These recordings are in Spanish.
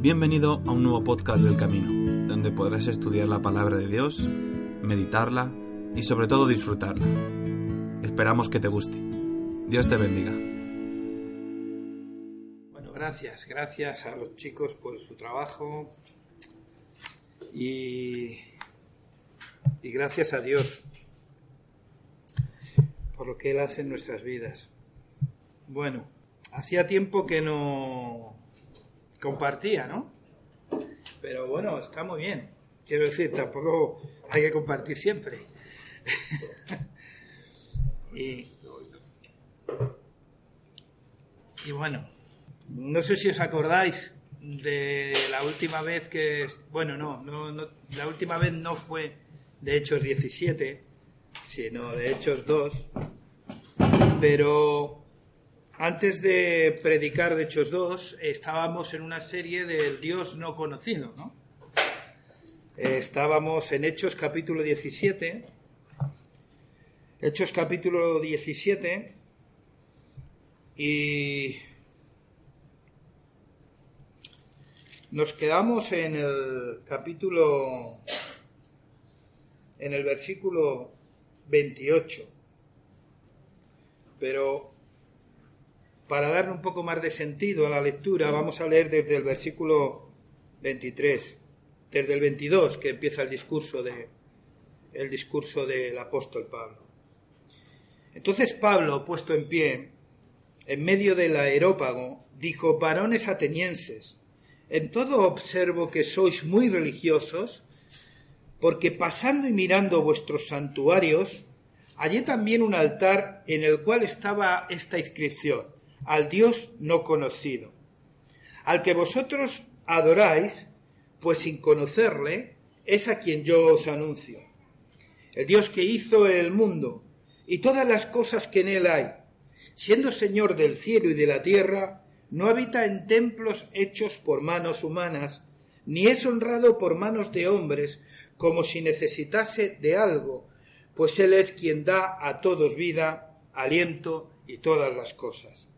Bienvenido a un nuevo podcast del Camino, donde podrás estudiar la palabra de Dios, meditarla y sobre todo disfrutarla. Esperamos que te guste. Dios te bendiga. Bueno, gracias, gracias a los chicos por su trabajo y, y gracias a Dios por lo que Él hace en nuestras vidas. Bueno, hacía tiempo que no compartía, ¿no? Pero bueno, está muy bien. Quiero decir, tampoco hay que compartir siempre. y, y bueno, no sé si os acordáis de la última vez que, bueno, no, no, no la última vez no fue de Hechos 17, sino de Hechos 2, pero antes de predicar de Hechos 2, estábamos en una serie del Dios no conocido, ¿no? Estábamos en Hechos capítulo 17. Hechos capítulo 17. Y nos quedamos en el capítulo, en el versículo 28. Pero para darle un poco más de sentido a la lectura, vamos a leer desde el versículo 23, desde el 22 que empieza el discurso de el discurso del apóstol Pablo. Entonces Pablo, puesto en pie, en medio del aerópago, dijo, varones atenienses, en todo observo que sois muy religiosos, porque pasando y mirando vuestros santuarios, hallé también un altar en el cual estaba esta inscripción, al Dios no conocido, al que vosotros adoráis, pues sin conocerle, es a quien yo os anuncio. El Dios que hizo el mundo y todas las cosas que en él hay, siendo Señor del cielo y de la tierra, no habita en templos hechos por manos humanas, ni es honrado por manos de hombres, como si necesitase de algo, pues Él es quien da a todos vida, aliento y todas las cosas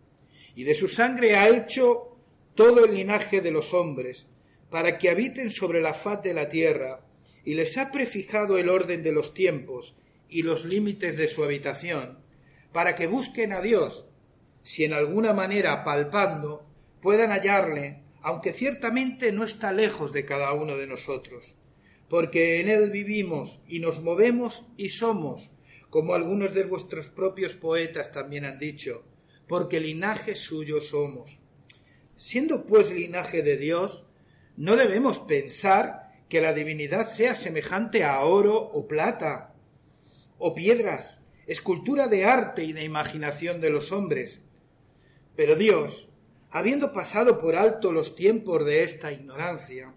y de su sangre ha hecho todo el linaje de los hombres, para que habiten sobre la faz de la tierra, y les ha prefijado el orden de los tiempos y los límites de su habitación, para que busquen a Dios, si en alguna manera palpando puedan hallarle, aunque ciertamente no está lejos de cada uno de nosotros, porque en él vivimos y nos movemos y somos, como algunos de vuestros propios poetas también han dicho, porque linaje suyo somos. Siendo pues linaje de Dios, no debemos pensar que la divinidad sea semejante a oro o plata, o piedras, escultura de arte y de imaginación de los hombres. Pero Dios, habiendo pasado por alto los tiempos de esta ignorancia,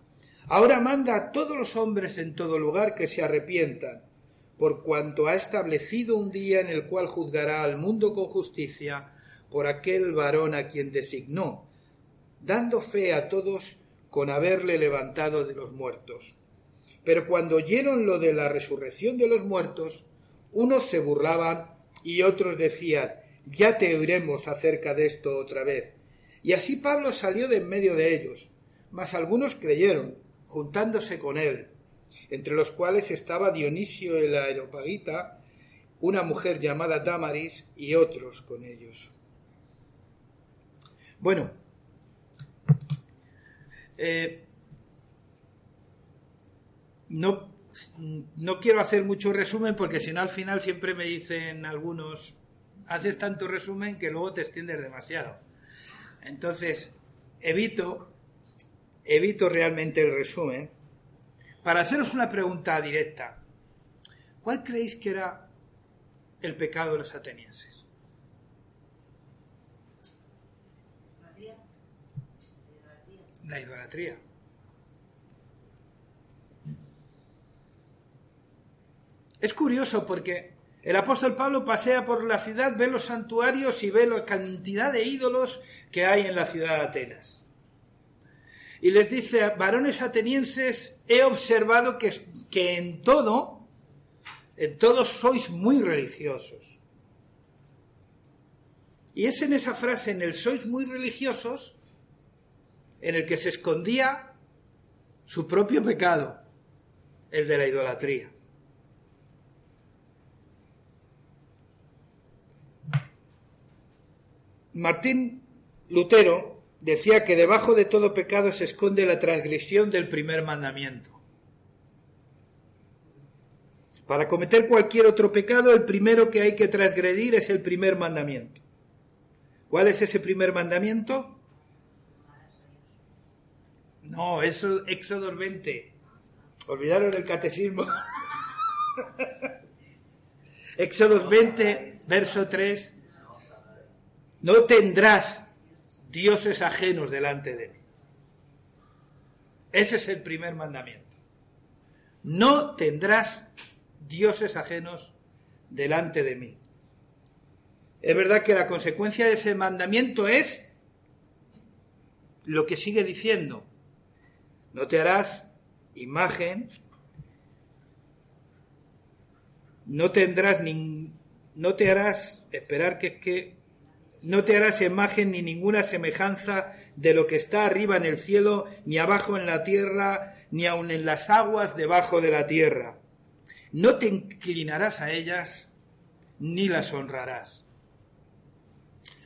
ahora manda a todos los hombres en todo lugar que se arrepientan, por cuanto ha establecido un día en el cual juzgará al mundo con justicia por aquel varón a quien designó, dando fe a todos con haberle levantado de los muertos. Pero cuando oyeron lo de la resurrección de los muertos, unos se burlaban y otros decían, ya te oiremos acerca de esto otra vez. Y así Pablo salió de en medio de ellos, mas algunos creyeron, juntándose con él, entre los cuales estaba Dionisio el Aeropagita, una mujer llamada Damaris y otros con ellos. Bueno, eh, no, no quiero hacer mucho resumen porque si no al final siempre me dicen algunos, haces tanto resumen que luego te extiendes demasiado. Entonces, evito, evito realmente el resumen para haceros una pregunta directa. ¿Cuál creéis que era el pecado de los atenienses? La idolatría. Es curioso porque el apóstol Pablo pasea por la ciudad, ve los santuarios y ve la cantidad de ídolos que hay en la ciudad de Atenas. Y les dice, varones atenienses, he observado que, que en todo, en todos sois muy religiosos. Y es en esa frase, en el sois muy religiosos, en el que se escondía su propio pecado, el de la idolatría. Martín Lutero decía que debajo de todo pecado se esconde la transgresión del primer mandamiento. Para cometer cualquier otro pecado, el primero que hay que transgredir es el primer mandamiento. ¿Cuál es ese primer mandamiento? No, es Éxodo 20. Olvidaron del catecismo. Éxodo 20, verso 3. No tendrás dioses ajenos delante de mí. Ese es el primer mandamiento. No tendrás dioses ajenos delante de mí. Es verdad que la consecuencia de ese mandamiento es lo que sigue diciendo. No te harás imagen, no tendrás ni, no te harás, esperar que es que, no te harás imagen ni ninguna semejanza de lo que está arriba en el cielo, ni abajo en la tierra, ni aun en las aguas debajo de la tierra no te inclinarás a ellas ni las honrarás.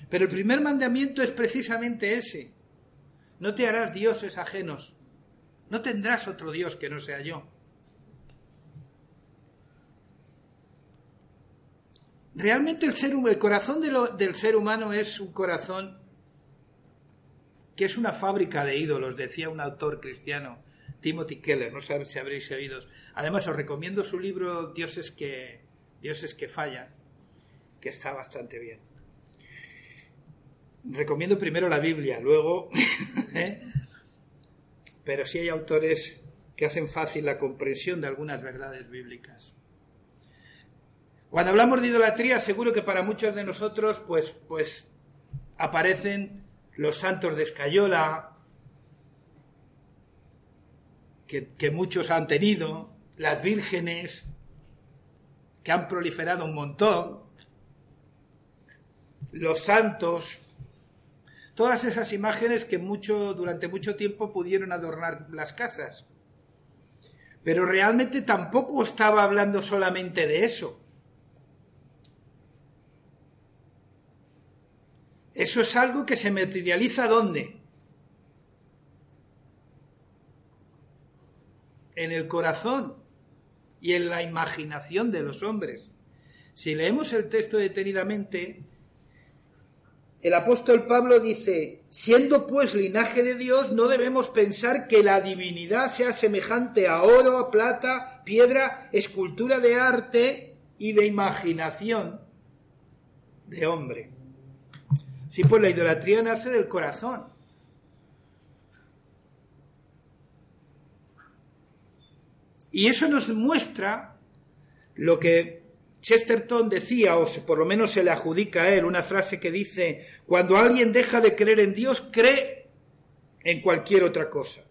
Pero el primer mandamiento es precisamente ese. No te harás dioses ajenos. No tendrás otro Dios que no sea yo. Realmente el, ser, el corazón del ser humano es un corazón que es una fábrica de ídolos, decía un autor cristiano Timothy Keller, no sé si habréis oído. Además, os recomiendo su libro Dioses que, Dioses que fallan, que está bastante bien. Recomiendo primero la Biblia, luego... ¿eh? Pero sí hay autores que hacen fácil la comprensión de algunas verdades bíblicas. Cuando hablamos de idolatría, seguro que para muchos de nosotros, pues, pues aparecen los santos de Escayola, que, muchos han tenido, las vírgenes, que han proliferado un montón, los santos, todas esas imágenes que mucho, durante mucho tiempo pudieron adornar las casas. Pero realmente tampoco estaba hablando solamente de eso. Eso es algo que se materializa ¿dónde? en el corazón y en la imaginación de los hombres. Si leemos el texto detenidamente, el apóstol Pablo dice, siendo pues linaje de Dios, no debemos pensar que la divinidad sea semejante a oro, a plata, piedra, escultura de arte y de imaginación de hombre. Sí, pues la idolatría nace del corazón. Y eso nos muestra lo que Chesterton decía, o por lo menos se le adjudica a él, una frase que dice, cuando alguien deja de creer en Dios, cree en cualquier otra cosa.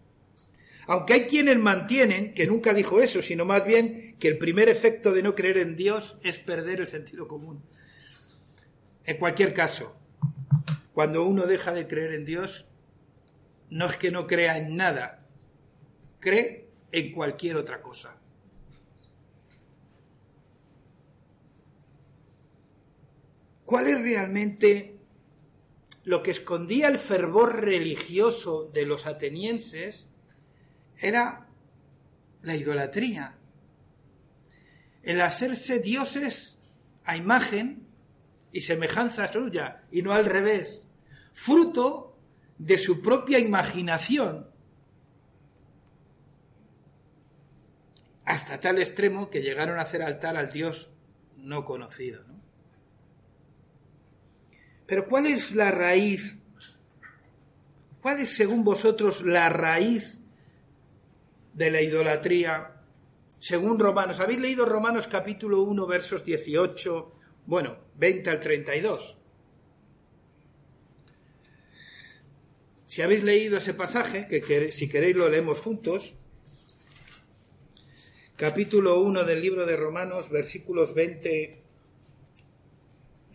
Aunque hay quienes mantienen que nunca dijo eso, sino más bien que el primer efecto de no creer en Dios es perder el sentido común. En cualquier caso, cuando uno deja de creer en Dios, no es que no crea en nada, cree en cualquier otra cosa. ¿Cuál es realmente lo que escondía el fervor religioso de los atenienses? Era la idolatría, el hacerse dioses a imagen y semejanza suya, y no al revés, fruto de su propia imaginación, hasta tal extremo que llegaron a hacer altar al Dios no conocido. Pero ¿cuál es la raíz? ¿Cuál es, según vosotros, la raíz de la idolatría? Según Romanos, ¿habéis leído Romanos capítulo 1, versos 18, bueno, 20 al 32? Si habéis leído ese pasaje, que si queréis lo leemos juntos, capítulo 1 del libro de Romanos, versículos 20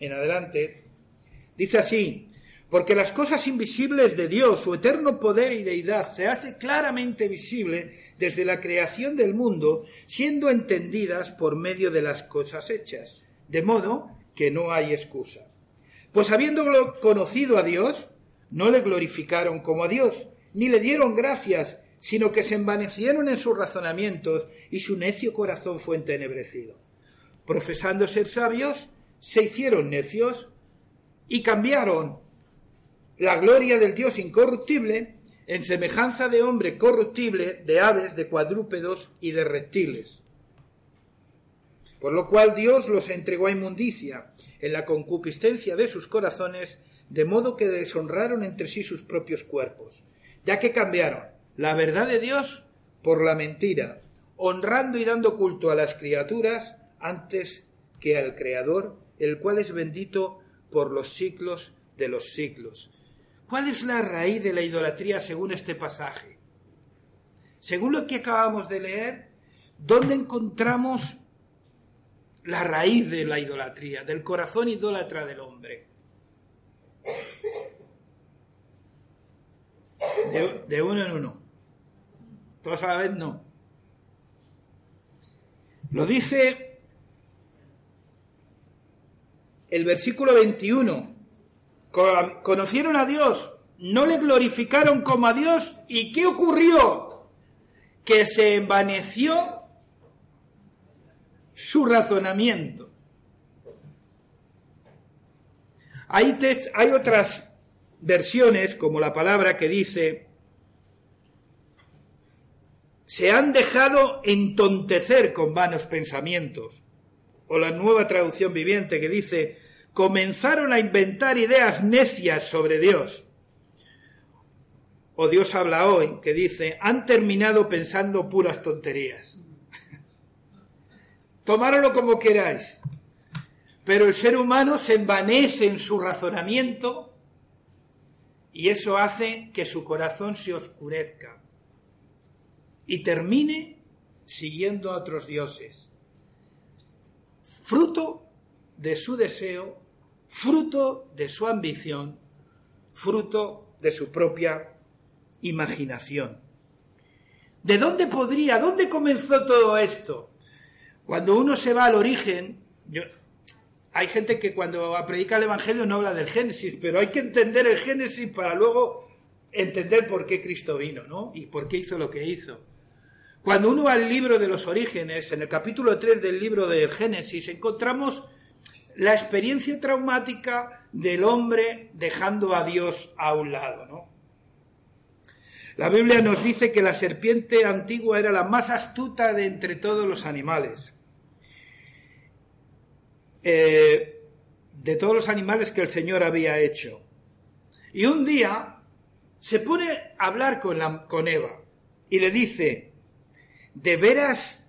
en adelante, dice así, Porque las cosas invisibles de Dios, su eterno poder y deidad, se hace claramente visible desde la creación del mundo, siendo entendidas por medio de las cosas hechas, de modo que no hay excusa. Pues habiendo conocido a Dios, no le glorificaron como a Dios, ni le dieron gracias, sino que se envanecieron en sus razonamientos y su necio corazón fue entenebrecido. Profesando ser sabios, se hicieron necios y cambiaron la gloria del Dios incorruptible en semejanza de hombre corruptible, de aves, de cuadrúpedos y de reptiles. Por lo cual Dios los entregó a inmundicia en la concupiscencia de sus corazones, de modo que deshonraron entre sí sus propios cuerpos, ya que cambiaron la verdad de Dios por la mentira, honrando y dando culto a las criaturas antes que al Creador, el cual es bendito por los siglos de los siglos. ¿Cuál es la raíz de la idolatría según este pasaje? Según lo que acabamos de leer, ¿dónde encontramos la raíz de la idolatría, del corazón idólatra del hombre? De, uno en uno. Todos a la vez no. Lo dice el versículo 21 conocieron a Dios, no le glorificaron como a Dios. ¿Y qué ocurrió? Que se envaneció su razonamiento. Hay, hay otras versiones, como la palabra que dice, se han dejado entontecer con vanos pensamientos. O la nueva traducción viviente que dice, comenzaron a inventar ideas necias sobre Dios. O Dios habla hoy, que dice, han terminado pensando puras tonterías. Tomáralo como queráis. Pero el ser humano se envanece en su razonamiento y eso hace que su corazón se oscurezca y termine siguiendo a otros dioses. Fruto de su deseo fruto de su ambición, fruto de su propia imaginación. ¿De dónde podría, dónde comenzó todo esto? Cuando uno se va al origen, hay gente que cuando predica el Evangelio no habla del Génesis, pero hay que entender el Génesis para luego entender por qué Cristo vino, ¿no? Y por qué hizo lo que hizo. Cuando uno va al libro de los orígenes, en el capítulo 3 del libro del Génesis, encontramos la experiencia traumática del hombre dejando a Dios a un lado, ¿no? La Biblia nos dice que la serpiente antigua era la más astuta de entre todos los animales. Eh, de todos los animales que el Señor había hecho. Y un día se pone a hablar con, con Eva y le dice, ¿de veras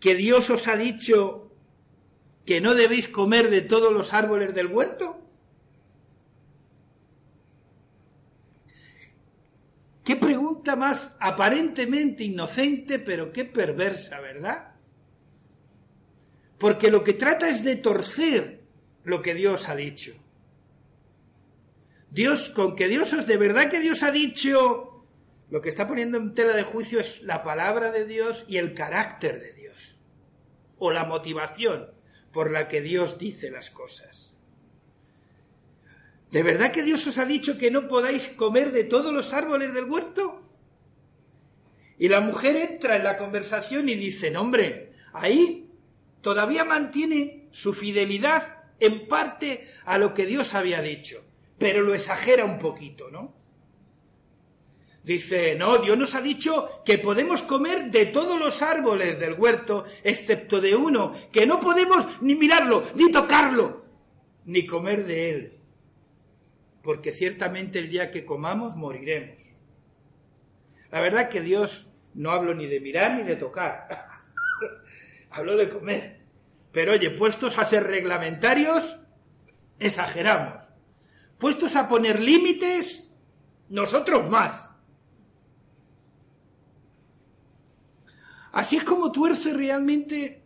que Dios os ha dicho que no debéis comer de todos los árboles del huerto? Qué pregunta más aparentemente inocente, pero qué perversa, ¿verdad? Porque lo que trata es de torcer lo que Dios ha dicho. Dios, con que Dios es de verdad que Dios ha dicho, lo que está poniendo en tela de juicio es la palabra de Dios y el carácter de Dios, o la motivación por la que Dios dice las cosas. ¿De verdad que Dios os ha dicho que no podáis comer de todos los árboles del huerto? Y la mujer entra en la conversación y dice, hombre, ahí todavía mantiene su fidelidad en parte a lo que Dios había dicho, pero lo exagera un poquito, ¿no? Dice, no, Dios nos ha dicho que podemos comer de todos los árboles del huerto, excepto de uno, que no podemos ni mirarlo, ni tocarlo, ni comer de él. Porque ciertamente el día que comamos moriremos. La verdad que Dios no hablo ni de mirar ni de tocar. hablo de comer. Pero oye, puestos a ser reglamentarios, exageramos. Puestos a poner límites, nosotros más. Así es como tuerce realmente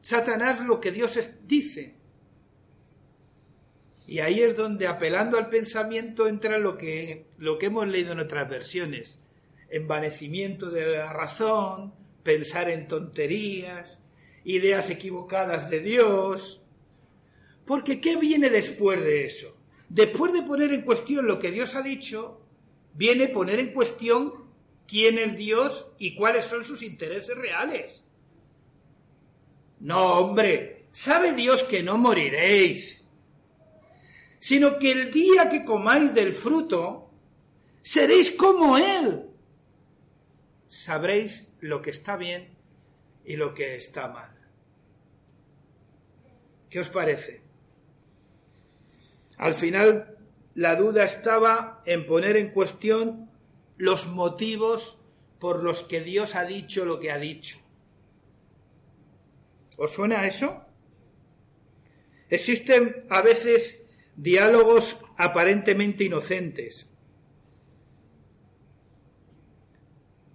Satanás lo que Dios dice. Y ahí es donde, apelando al pensamiento, entra lo que, lo que hemos leído en otras versiones. Envanecimiento de la razón, pensar en tonterías, ideas equivocadas de Dios. Porque ¿qué viene después de eso? Después de poner en cuestión lo que Dios ha dicho, viene poner en cuestión quién es Dios y cuáles son sus intereses reales. No, hombre, sabe Dios que no moriréis, sino que el día que comáis del fruto, seréis como Él. Sabréis lo que está bien y lo que está mal. ¿Qué os parece? Al final, la duda estaba en poner en cuestión los motivos por los que Dios ha dicho lo que ha dicho. ¿Os suena eso? Existen a veces diálogos aparentemente inocentes.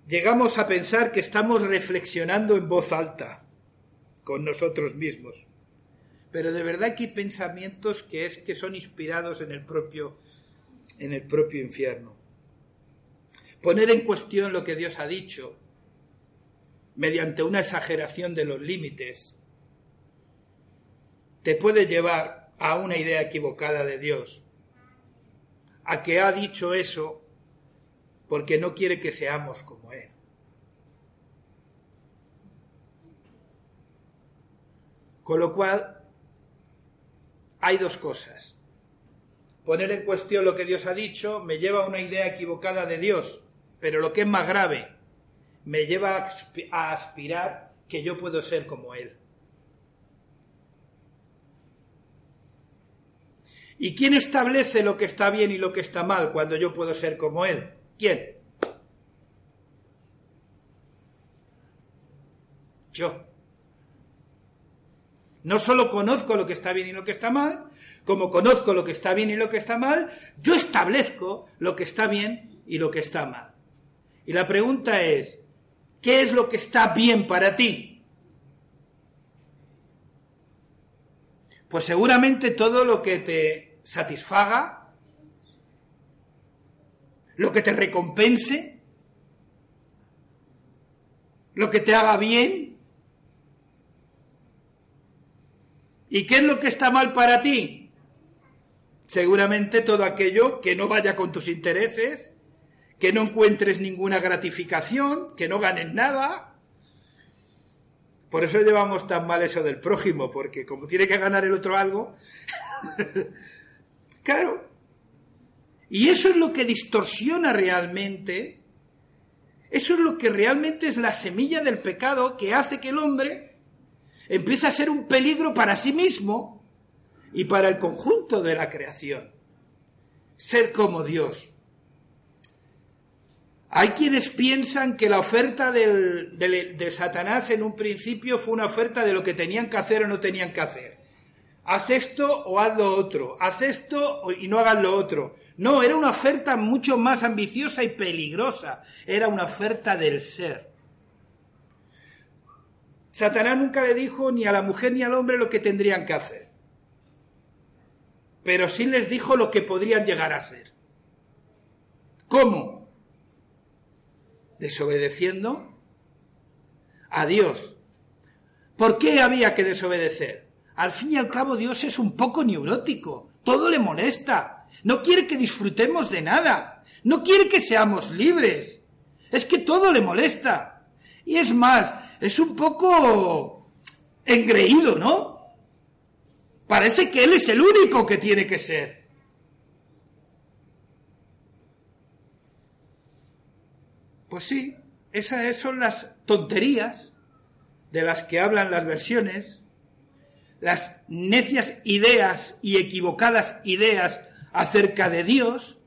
Llegamos a pensar que estamos reflexionando en voz alta con nosotros mismos. Pero de verdad que hay pensamientos que es que son inspirados en el propio en el propio infierno. Poner en cuestión lo que Dios ha dicho mediante una exageración de los límites te puede llevar a una idea equivocada de Dios, a que ha dicho eso porque no quiere que seamos como Él. Con lo cual, hay dos cosas. Poner en cuestión lo que Dios ha dicho me lleva a una idea equivocada de Dios, pero lo que es más grave, me lleva a aspirar que yo puedo ser como Él. ¿Y quién establece lo que está bien y lo que está mal cuando yo puedo ser como Él? ¿Quién? Yo. No solo conozco lo que está bien y lo que está mal, como conozco lo que está bien y lo que está mal, yo establezco lo que está bien y lo que está mal. Y la pregunta es, ¿qué es lo que está bien para ti? Pues seguramente todo lo que te satisfaga, lo que te recompense, lo que te haga bien. ¿Y qué es lo que está mal para ti? Seguramente todo aquello que no vaya con tus intereses, que no encuentres ninguna gratificación, que no ganes nada, por eso llevamos tan mal eso del prójimo, porque como tiene que ganar el otro algo, claro. Y eso es lo que distorsiona realmente, eso es lo que realmente es la semilla del pecado que hace que el hombre empiece a ser un peligro para sí mismo y para el conjunto de la creación. Ser como Dios. Hay quienes piensan que la oferta de Satanás en un principio fue una oferta de lo que tenían que hacer o no tenían que hacer. Haz esto o haz lo otro. Haz esto y no hagas lo otro. No, era una oferta mucho más ambiciosa y peligrosa. Era una oferta del ser. Satanás nunca le dijo ni a la mujer ni al hombre lo que tendrían que hacer. Pero sí les dijo lo que podrían llegar a ser. ¿Cómo? Desobedeciendo a Dios. ¿Por qué había que desobedecer? Al fin y al cabo Dios es un poco neurótico, todo le molesta, no quiere que disfrutemos de nada, no quiere que seamos libres, es que todo le molesta. Y es más, es un poco engreído, ¿no? Parece que Él es el único que tiene que ser. Pues sí, esas son las tonterías de las que hablan las versiones, las necias ideas y equivocadas ideas acerca de Dios,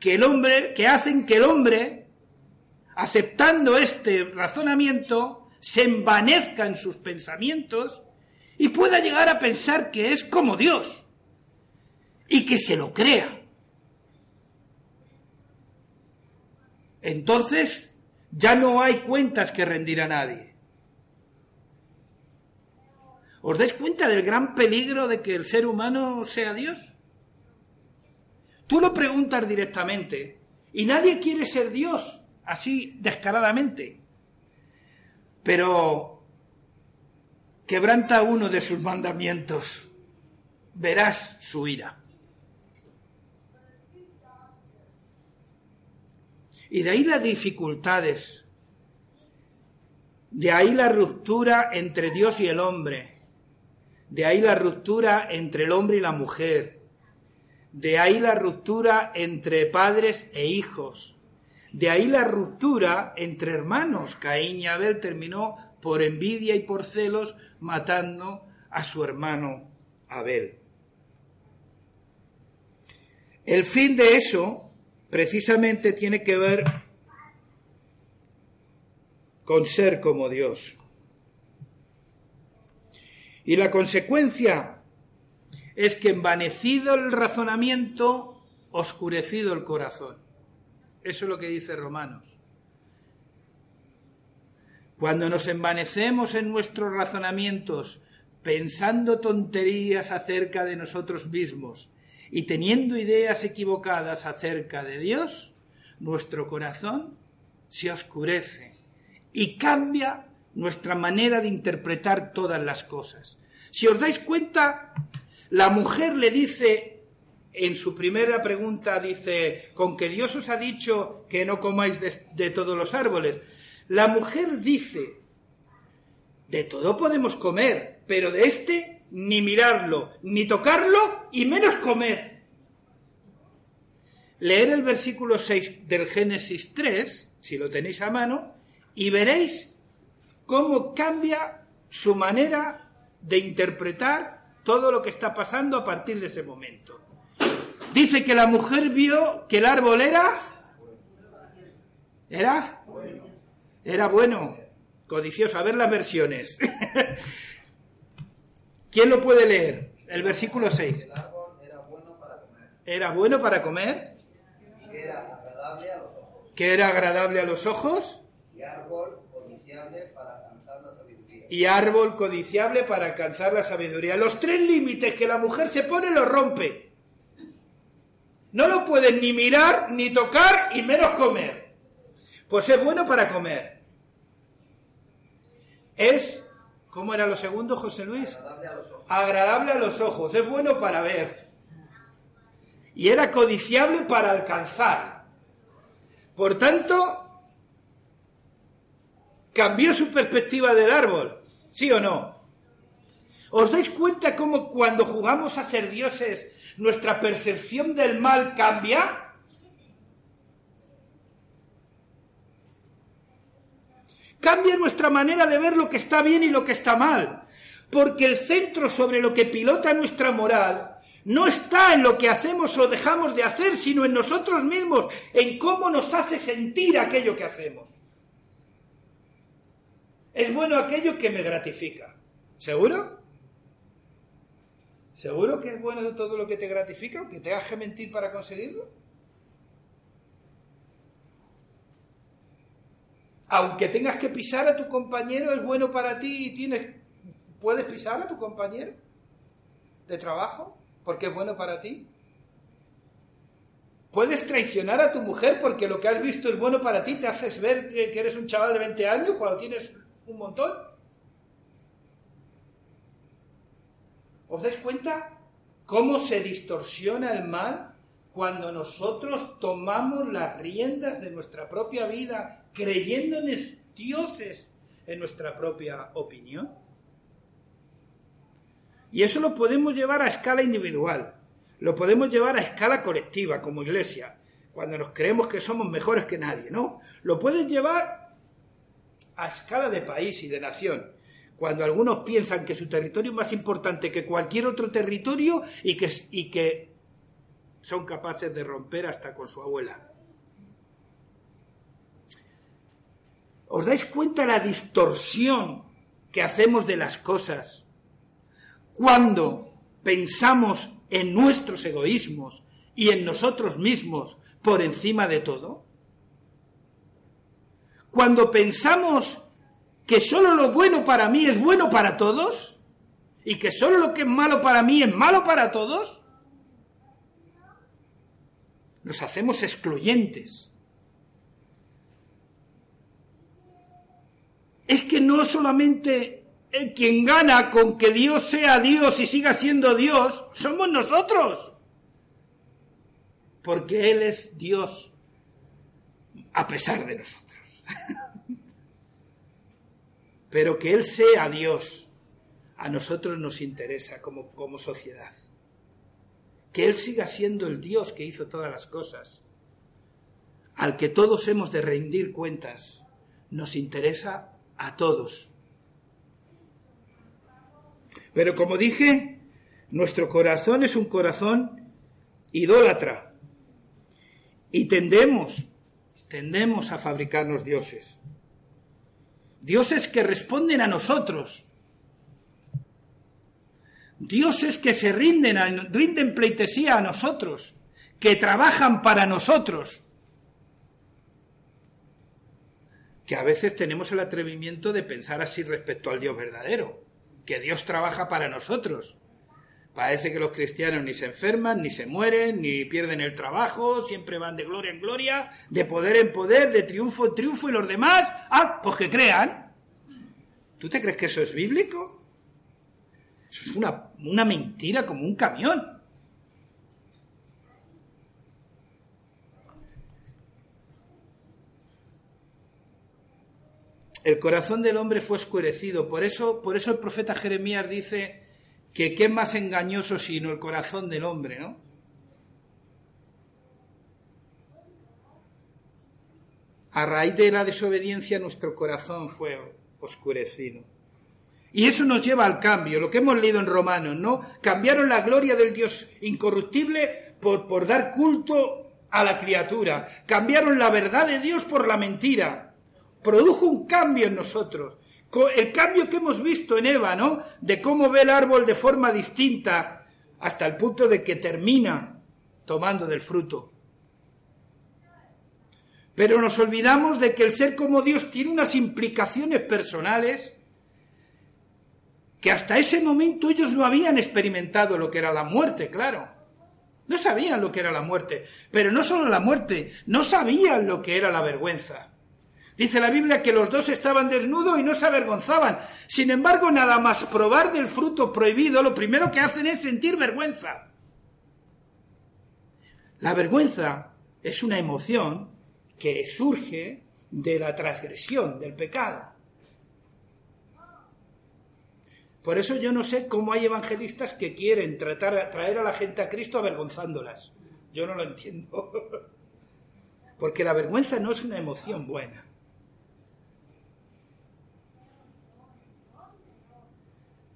que el hombre, que hacen que el hombre, aceptando este razonamiento, se envanezca en sus pensamientos y pueda llegar a pensar que es como Dios y que se lo crea. Entonces ya no hay cuentas que rendir a nadie. ¿Os dais cuenta del gran peligro de que el ser humano sea Dios? Tú lo preguntas directamente y nadie quiere ser Dios así descaradamente. Pero quebranta uno de sus mandamientos, verás su ira. Y de ahí las dificultades, de ahí la ruptura entre Dios y el hombre, de ahí la ruptura entre el hombre y la mujer, de ahí la ruptura entre padres e hijos, de ahí la ruptura entre hermanos. Caín y Abel terminó por envidia y por celos matando a su hermano Abel. El fin de eso precisamente tiene que ver con ser como Dios. Y la consecuencia es que envanecido el razonamiento, oscurecido el corazón. Eso es lo que dice Romanos. Cuando nos envanecemos en nuestros razonamientos pensando tonterías acerca de nosotros mismos y teniendo ideas equivocadas acerca de Dios, nuestro corazón se oscurece y cambia nuestra manera de interpretar todas las cosas. Si os dais cuenta, la mujer le dice en su primera pregunta dice, con que Dios os ha dicho que no comáis de, todos los árboles. La mujer dice, de todo podemos comer, pero de este ni mirarlo, ni tocarlo, y menos comer. Leer el versículo 6 del Génesis 3, si lo tenéis a mano, y veréis cómo cambia su manera de interpretar todo lo que está pasando a partir de ese momento. Dice que la mujer vio que el árbol era... ¿Era? Era bueno. Codicioso. A ver las versiones. ¿Quién lo puede leer? El versículo 6. era bueno para comer. Era bueno para comer. Que era agradable a los ojos. Que era agradable a los ojos. Y árbol codiciable para alcanzar la sabiduría. Y árbol codiciable para alcanzar la sabiduría. Los tres límites que la mujer se pone los rompe. No lo pueden ni mirar, ni tocar, y menos comer. Pues es bueno para comer. Es, ¿cómo era lo segundo, José Luis? Agradable a los ojos. Agradable a los ojos. Es bueno para ver. Y era codiciable para alcanzar. Por tanto, cambió su perspectiva del árbol. ¿Sí o no? ¿Os dais cuenta cómo cuando jugamos a ser dioses nuestra percepción del mal cambia, cambia nuestra manera de ver lo que está bien y lo que está mal, porque el centro sobre lo que pilota nuestra moral no está en lo que hacemos o dejamos de hacer, sino en nosotros mismos, en cómo nos hace sentir aquello que hacemos. Es bueno aquello que me gratifica. ¿Seguro? ¿Seguro que es bueno todo lo que te gratifica, aunque te haga mentir para conseguirlo? Aunque tengas que pisar a tu compañero, es bueno para ti y tienes, puedes pisar a tu compañero de trabajo porque es bueno para ti. Puedes traicionar a tu mujer porque lo que has visto es bueno para ti, te haces ver que eres un chaval de 20 años cuando tienes un montón. ¿Os dais cuenta cómo se distorsiona el mal cuando nosotros tomamos las riendas de nuestra propia vida creyéndonos dioses en nuestra propia opinión? Y eso lo podemos llevar a escala individual, lo podemos llevar a escala colectiva como iglesia, cuando nos creemos que somos mejores que nadie, ¿no? Lo puedes llevar a escala de país y de nación cuando algunos piensan que su territorio es más importante que cualquier otro territorio y que son capaces de romper hasta con su abuela. ¿Os dais cuenta la distorsión que hacemos de las cosas cuando pensamos en nuestros egoísmos y en nosotros mismos por encima de todo? Cuando pensamos que solo lo bueno para mí es bueno para todos y que solo lo que es malo para mí es malo para todos, nos hacemos excluyentes. Es que no solamente quien gana con que Dios sea Dios y siga siendo Dios, somos nosotros. Porque Él es Dios a pesar de nosotros. Pero que Él sea Dios a nosotros nos interesa como, como sociedad. Que Él siga siendo el Dios que hizo todas las cosas, al que todos hemos de rendir cuentas, nos interesa a todos. Pero como dije, nuestro corazón es un corazón idólatra y tendemos, tendemos a fabricarnos dioses. Dioses que responden a nosotros. Dioses que se rinden, rinden pleitesía a nosotros, que trabajan para nosotros. Que a veces tenemos el atrevimiento de pensar así respecto al Dios verdadero, que Dios trabaja para nosotros. Parece que los cristianos ni se enferman, ni se mueren, ni pierden el trabajo, siempre van de gloria en gloria, de poder en poder, de triunfo en triunfo, y los demás, ah, pues que crean. ¿Tú te crees que eso es bíblico? Eso es una, una mentira como un camión. El corazón del hombre fue oscurecido, por eso, por eso el profeta Jeremías dice que qué es más engañoso sino el corazón del hombre, ¿no? A raíz de la desobediencia nuestro corazón fue oscurecido. Y eso nos lleva al cambio, lo que hemos leído en Romanos, ¿no? Cambiaron la gloria del Dios incorruptible por, por dar culto a la criatura. Cambiaron la verdad de Dios por la mentira. Produjo un cambio en nosotros el cambio que hemos visto en Eva, ¿no? De cómo ve el árbol de forma distinta hasta el punto de que termina tomando del fruto. Pero nos olvidamos de que el ser como Dios tiene unas implicaciones personales que hasta ese momento ellos no habían experimentado lo que era la muerte, claro. No sabían lo que era la muerte, pero no solo la muerte, no sabían lo que era la vergüenza. Dice la Biblia que los dos estaban desnudos y no se avergonzaban. Sin embargo, nada más probar del fruto prohibido, lo primero que hacen es sentir vergüenza. La vergüenza es una emoción que surge de la transgresión, del pecado. Por eso yo no sé cómo hay evangelistas que quieren tratar, traer a la gente a Cristo avergonzándolas. Yo no lo entiendo. Porque la vergüenza no es una emoción buena.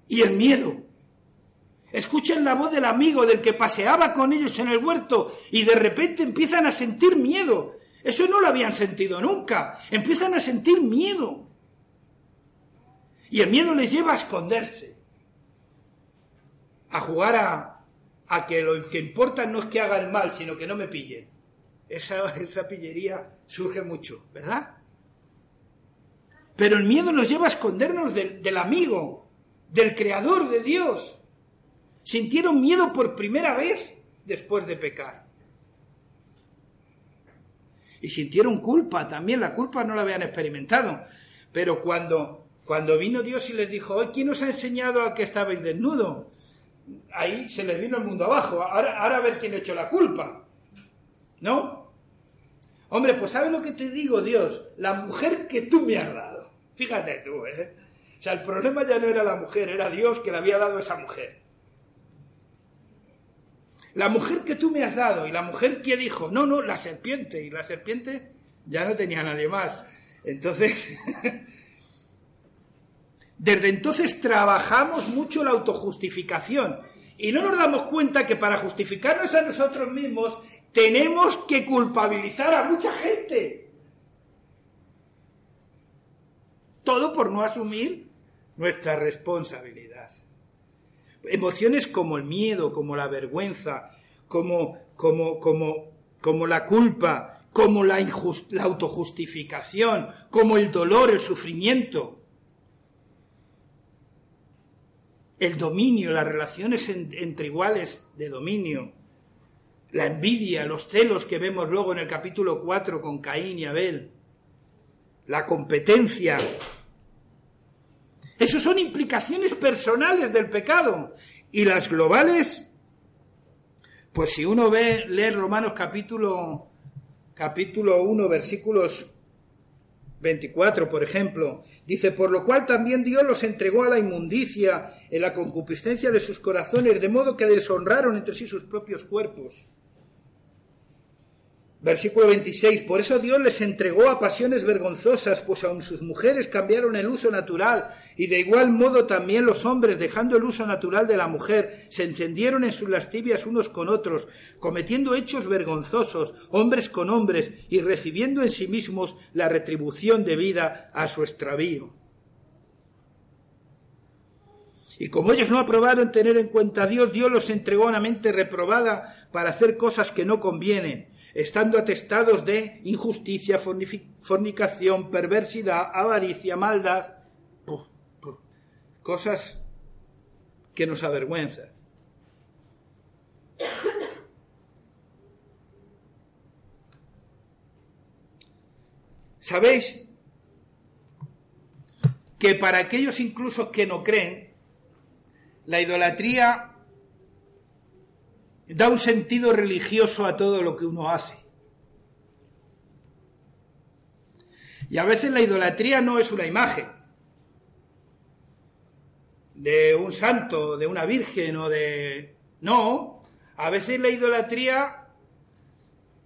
Y el miedo. Escuchan la voz del amigo, del que paseaba con ellos en el huerto, y de repente empiezan a sentir miedo. Eso no lo habían sentido nunca. Empiezan a sentir miedo. Y el miedo les lleva a esconderse, a jugar a, a que lo que importa no es que haga el mal, sino que no me pillen. Esa, esa pillería surge mucho, ¿verdad? Pero el miedo nos lleva a escondernos del amigo, del Creador de Dios. Sintieron miedo por primera vez después de pecar. Y sintieron culpa también, la culpa no la habían experimentado. Pero cuando, cuando vino Dios y les dijo, ¿quién os ha enseñado a que estabais desnudo? Ahí se les vino el mundo abajo. Ahora, ahora a ver quién ha hecho la culpa. ¿No? Hombre, pues ¿sabes lo que te digo, Dios? La mujer que tú me has dado. Fíjate tú, ¿eh? O sea, el problema ya no era la mujer, era Dios que le había dado esa mujer. La mujer que tú me has dado y la mujer que dijo, no, no, la serpiente. Y la serpiente ya no tenía nadie más. Entonces, desde entonces trabajamos mucho la autojustificación. Y no nos damos cuenta que para justificarnos a nosotros mismos tenemos que culpabilizar a mucha gente. Todo por no asumir nuestra responsabilidad. Emociones como el miedo, como la vergüenza, como, como, como, como la culpa, como la, la autojustificación, como el dolor, el sufrimiento. el dominio, las relaciones entre iguales de dominio, la envidia, los celos que vemos luego en el capítulo 4 con Caín y Abel, la competencia. Esos son implicaciones personales del pecado. Y las globales, pues si uno ve, lee Romanos capítulo, capítulo 1, versículos 24, por ejemplo, dice, por lo cual también Dios los entregó a la inmundicia en la concupiscencia de sus corazones, de modo que deshonraron entre sí sus propios cuerpos. Versículo 26. Por eso Dios les entregó a pasiones vergonzosas, pues aun sus mujeres cambiaron el uso natural, y de igual modo también los hombres, dejando el uso natural de la mujer, se encendieron en sus lascivias unos con otros, cometiendo hechos vergonzosos, hombres con hombres, y recibiendo en sí mismos la retribución debida a su extravío. Y como ellos no aprobaron tener en cuenta a Dios, Dios los entregó a una mente reprobada para hacer cosas que no convienen estando atestados de injusticia, fornicación, perversidad, avaricia, maldad, cosas que nos avergüenzan. ¿Sabéis que para aquellos incluso que no creen, la idolatría da un sentido religioso a todo lo que uno hace. Y a veces la idolatría no es una imagen de un santo, de una virgen o de... No, a veces la idolatría...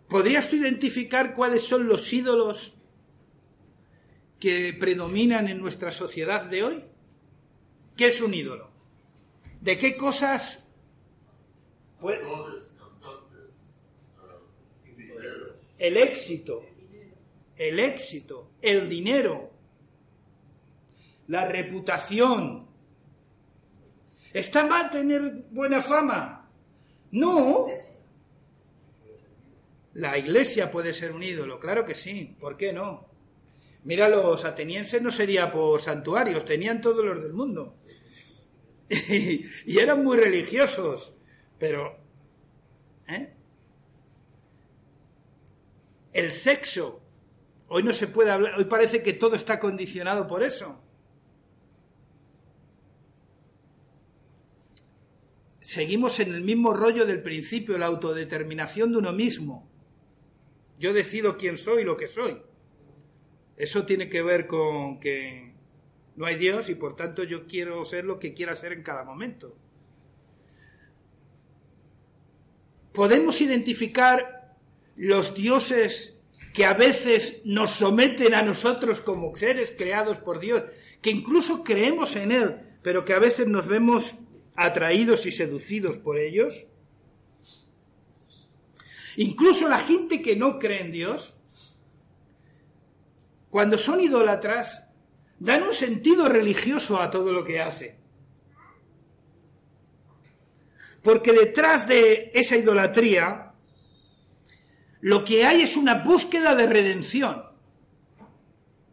¿Podrías tú identificar cuáles son los ídolos que predominan en nuestra sociedad de hoy? ¿Qué es un ídolo? ¿De qué cosas el éxito, el éxito, el dinero, la reputación. ¿Está mal tener buena fama? No. La iglesia puede ser un ídolo, claro que sí, ¿por qué no? Mira, los atenienses no sería por santuarios, tenían todos los del mundo. y eran muy religiosos. Pero, ¿eh? El sexo, hoy no se puede hablar, hoy parece que todo está condicionado por eso. Seguimos en el mismo rollo del principio, la autodeterminación de uno mismo. Yo decido quién soy y lo que soy. Eso tiene que ver con que no hay Dios y por tanto yo quiero ser lo que quiera ser en cada momento. Podemos identificar los dioses que a veces nos someten a nosotros como seres creados por Dios, que incluso creemos en Él, pero que a veces nos vemos atraídos y seducidos por ellos. Incluso la gente que no cree en Dios, cuando son idólatras, dan un sentido religioso a todo lo que hace. Porque detrás de esa idolatría lo que hay es una búsqueda de redención.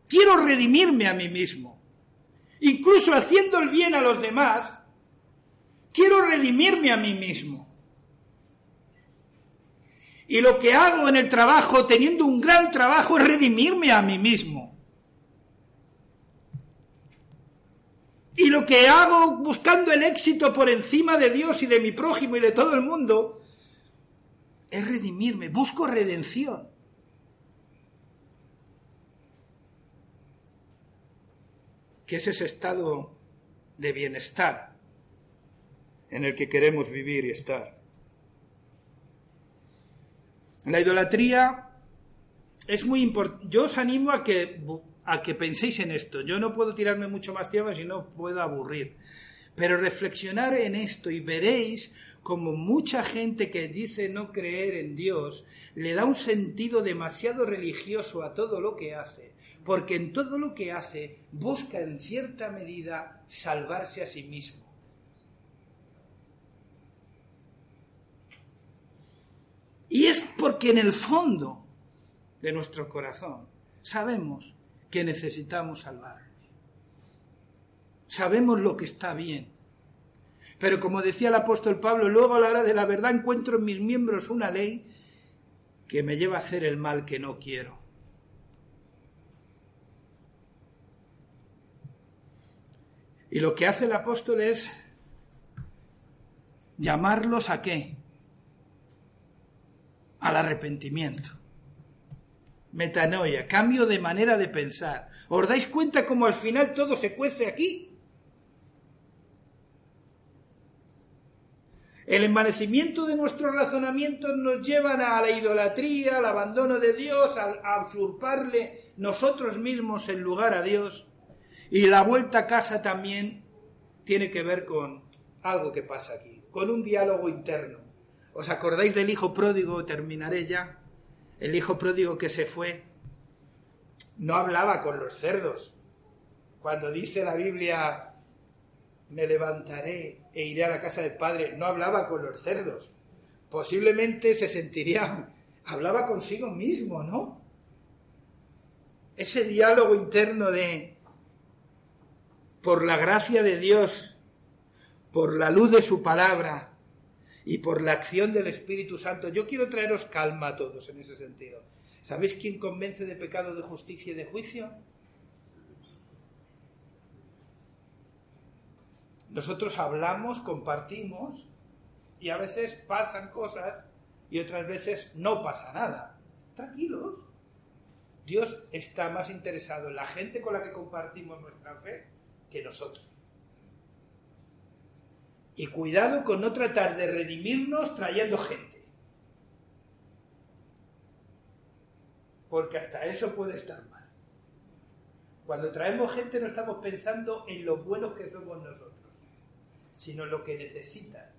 Quiero redimirme a mí mismo. Incluso haciendo el bien a los demás, quiero redimirme a mí mismo. Y lo que hago en el trabajo, teniendo un gran trabajo, es redimirme a mí mismo. Y lo que hago buscando el éxito por encima de Dios y de mi prójimo y de todo el mundo es redimirme, busco redención. Que es ese estado de bienestar en el que queremos vivir y estar. La idolatría es muy importante. Yo os animo a que a que penséis en esto. Yo no puedo tirarme mucho más tiempo si no puedo aburrir. Pero reflexionar en esto y veréis como mucha gente que dice no creer en Dios le da un sentido demasiado religioso a todo lo que hace, porque en todo lo que hace busca en cierta medida salvarse a sí mismo. Y es porque en el fondo de nuestro corazón sabemos que necesitamos salvarnos. Sabemos lo que está bien Pero como decía el apóstol Pablo, luego a la hora de la verdad encuentro en mis miembros una ley que me lleva a hacer el mal que no quiero. Y lo que hace el apóstol es llamarlos a qué? Al arrepentimiento. Metanoia, cambio de manera de pensar. ¿Os dais cuenta cómo al final todo se cuece aquí? El envanecimiento de nuestros razonamientos nos llevan a la idolatría, al abandono de Dios, a, usurparle nosotros mismos en lugar a Dios. Y la vuelta a casa también tiene que ver con algo que pasa aquí, con un diálogo interno. ¿Os acordáis del hijo pródigo? Terminaré ya. El hijo pródigo que se fue no hablaba con los cerdos. Cuando dice la Biblia me levantaré e iré a la casa del Padre, no hablaba con los cerdos. Posiblemente se sentiría, hablaba consigo mismo, ¿no? Ese diálogo interno de, por la gracia de Dios, por la luz de su palabra y por la acción del Espíritu Santo, yo quiero traeros calma a todos en ese sentido. ¿Sabéis quién convence de pecado, de justicia y de juicio? Nosotros hablamos, compartimos y a veces pasan cosas y otras veces no pasa nada. Tranquilos. Dios está más interesado en la gente con la que compartimos nuestra fe que nosotros. Y cuidado con no tratar de redimirnos trayendo gente. Porque hasta eso puede estar mal. Cuando traemos gente no estamos pensando en lo buenos que somos nosotros sino lo que necesitan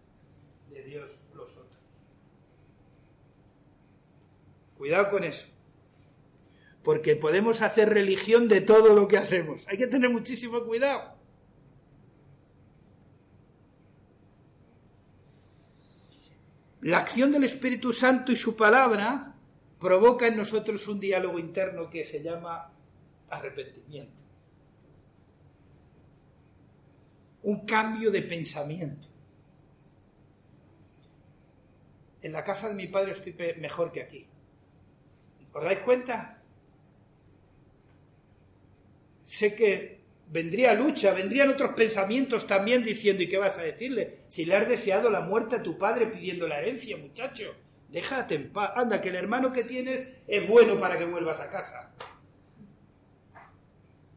de Dios los otros. Cuidado con eso, porque podemos hacer religión de todo lo que hacemos. Hay que tener muchísimo cuidado. La acción del Espíritu Santo y su palabra provoca en nosotros un diálogo interno que se llama arrepentimiento. un cambio de pensamiento. En la casa de mi padre estoy mejor que aquí. ¿Os dais cuenta? Sé que vendría lucha, vendrían otros pensamientos también diciendo, ¿y qué vas a decirle? Si le has deseado la muerte a tu padre pidiendo la herencia, muchacho, déjate en paz. Anda, que el hermano que tienes es bueno para que vuelvas a casa.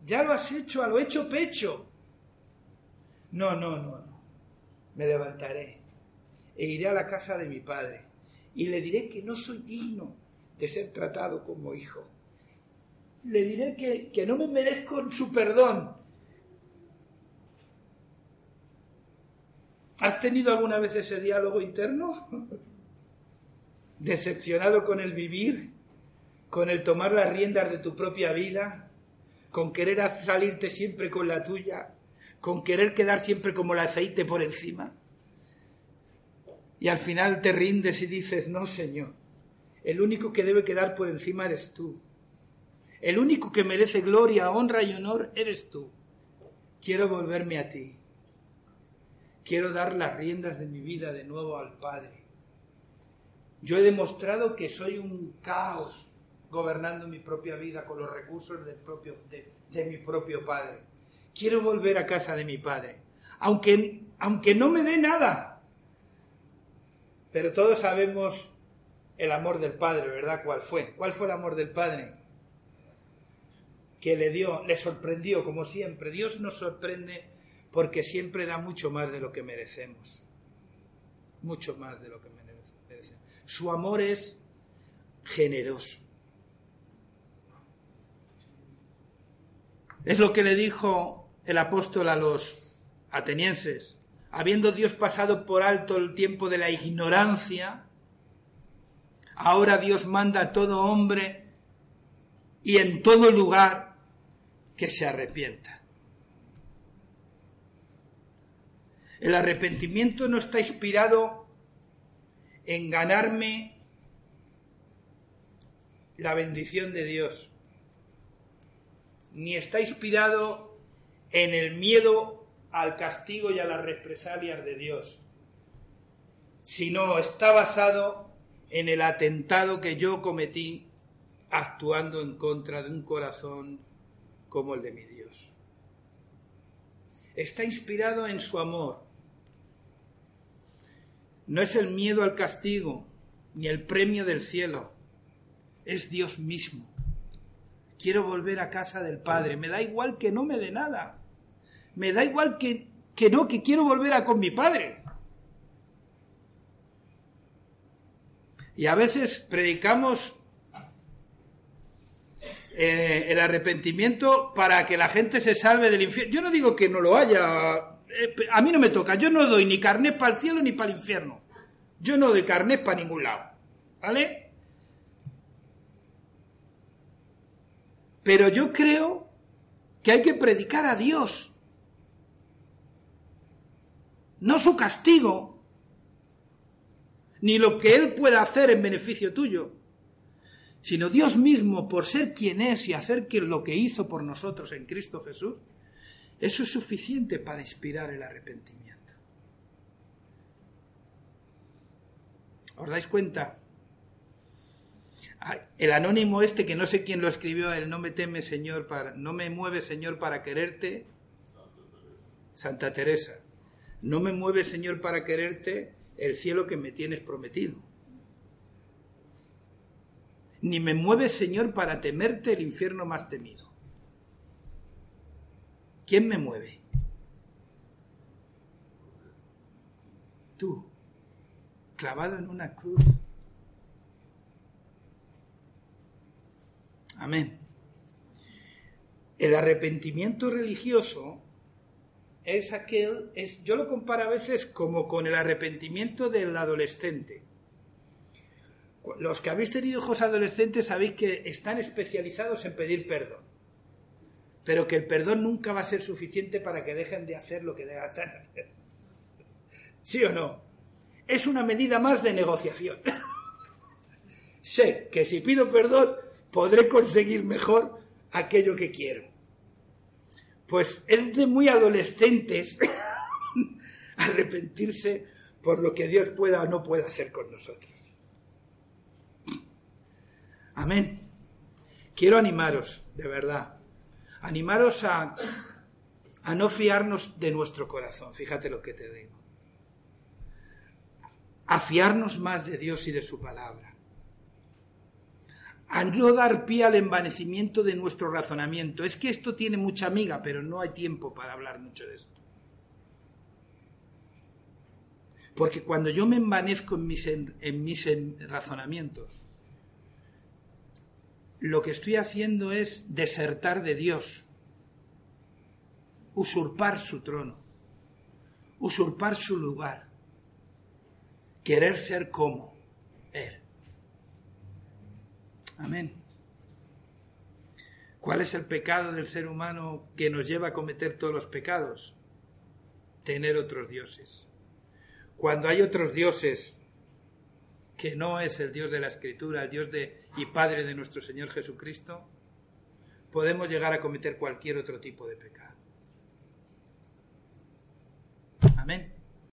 Ya lo has hecho, a lo hecho pecho. No, no, no, no. Me levantaré e iré a la casa de mi padre y le diré que no soy digno de ser tratado como hijo. Le diré que, que no me merezco su perdón. ¿Has tenido alguna vez ese diálogo interno? ¿Decepcionado con el vivir? ¿Con el tomar las riendas de tu propia vida? ¿Con querer salirte siempre con la tuya? con querer quedar siempre como el aceite por encima. Y al final te rindes y dices, no, Señor, el único que debe quedar por encima eres tú. El único que merece gloria, honra y honor eres tú. Quiero volverme a ti. Quiero dar las riendas de mi vida de nuevo al Padre. Yo he demostrado que soy un caos gobernando mi propia vida con los recursos del propio, de, mi propio Padre quiero volver a casa de mi padre, aunque, aunque no me dé nada. Pero todos sabemos el amor del padre, ¿verdad? ¿Cuál fue? ¿Cuál fue el amor del padre? Que le dio, le sorprendió, como siempre. Dios nos sorprende porque siempre da mucho más de lo que merecemos. Mucho más de lo que merecemos. Su amor es generoso. Es lo que le dijo el apóstol a los atenienses, habiendo Dios pasado por alto el tiempo de la ignorancia, ahora Dios manda a todo hombre y en todo lugar que se arrepienta. El arrepentimiento no está inspirado en ganarme la bendición de Dios, ni está inspirado en el miedo al castigo y a las represalias de Dios, sino está basado en el atentado que yo cometí actuando en contra de un corazón como el de mi Dios. Está inspirado en su amor. No es el miedo al castigo ni el premio del cielo, es Dios mismo. Quiero volver a casa del Padre. Me da igual que no me dé nada. Me da igual que, que no, que quiero volver a con mi Padre. Y a veces predicamos eh, el arrepentimiento para que la gente se salve del infierno. Yo no digo que no lo haya. A mí no me toca. Yo no doy ni carnet para el cielo ni para el infierno. Yo no doy carnet para ningún lado. ¿Vale? Pero yo creo que hay que predicar a Dios. No su castigo, ni lo que Él pueda hacer en beneficio tuyo, sino Dios mismo, por ser quien es y hacer lo que hizo por nosotros en Cristo Jesús, eso es suficiente para inspirar el arrepentimiento. ¿Os dais cuenta? El anónimo este, que no sé quién lo escribió, el no me teme Señor para, no me mueve Señor para quererte, Santa Teresa, no me mueve Señor para quererte el cielo que me tienes prometido. Ni me mueve Señor para temerte el infierno más temido. ¿Quién me mueve? Tú, clavado en una cruz Amén. El arrepentimiento religioso es aquel, es, yo lo comparo a veces como con el arrepentimiento del adolescente. Los que habéis tenido hijos adolescentes sabéis que están especializados en pedir perdón, pero que el perdón nunca va a ser suficiente para que dejen de hacer lo que deben hacer. ¿Sí o no? Es una medida más de negociación. sé que si pido perdón podré conseguir mejor aquello que quiero. Pues es de muy adolescentes arrepentirse por lo que Dios pueda o no pueda hacer con nosotros. Amén. Quiero animaros, de verdad, animaros a, a no fiarnos de nuestro corazón, fíjate lo que te digo, a fiarnos más de Dios y de su palabra a no dar pie al envanecimiento de nuestro razonamiento. Es que esto tiene mucha amiga, pero no hay tiempo para hablar mucho de esto. Porque cuando yo me envanezco en mis, en mis razonamientos, lo que estoy haciendo es desertar de Dios, usurpar su trono, usurpar su lugar, querer ser como Él. Amén. ¿Cuál es el pecado del ser humano que nos lleva a cometer todos los pecados? Tener otros dioses. Cuando hay otros dioses que no es el Dios de la Escritura, el Dios de, y Padre de nuestro Señor Jesucristo, podemos llegar a cometer cualquier otro tipo de pecado. Amén.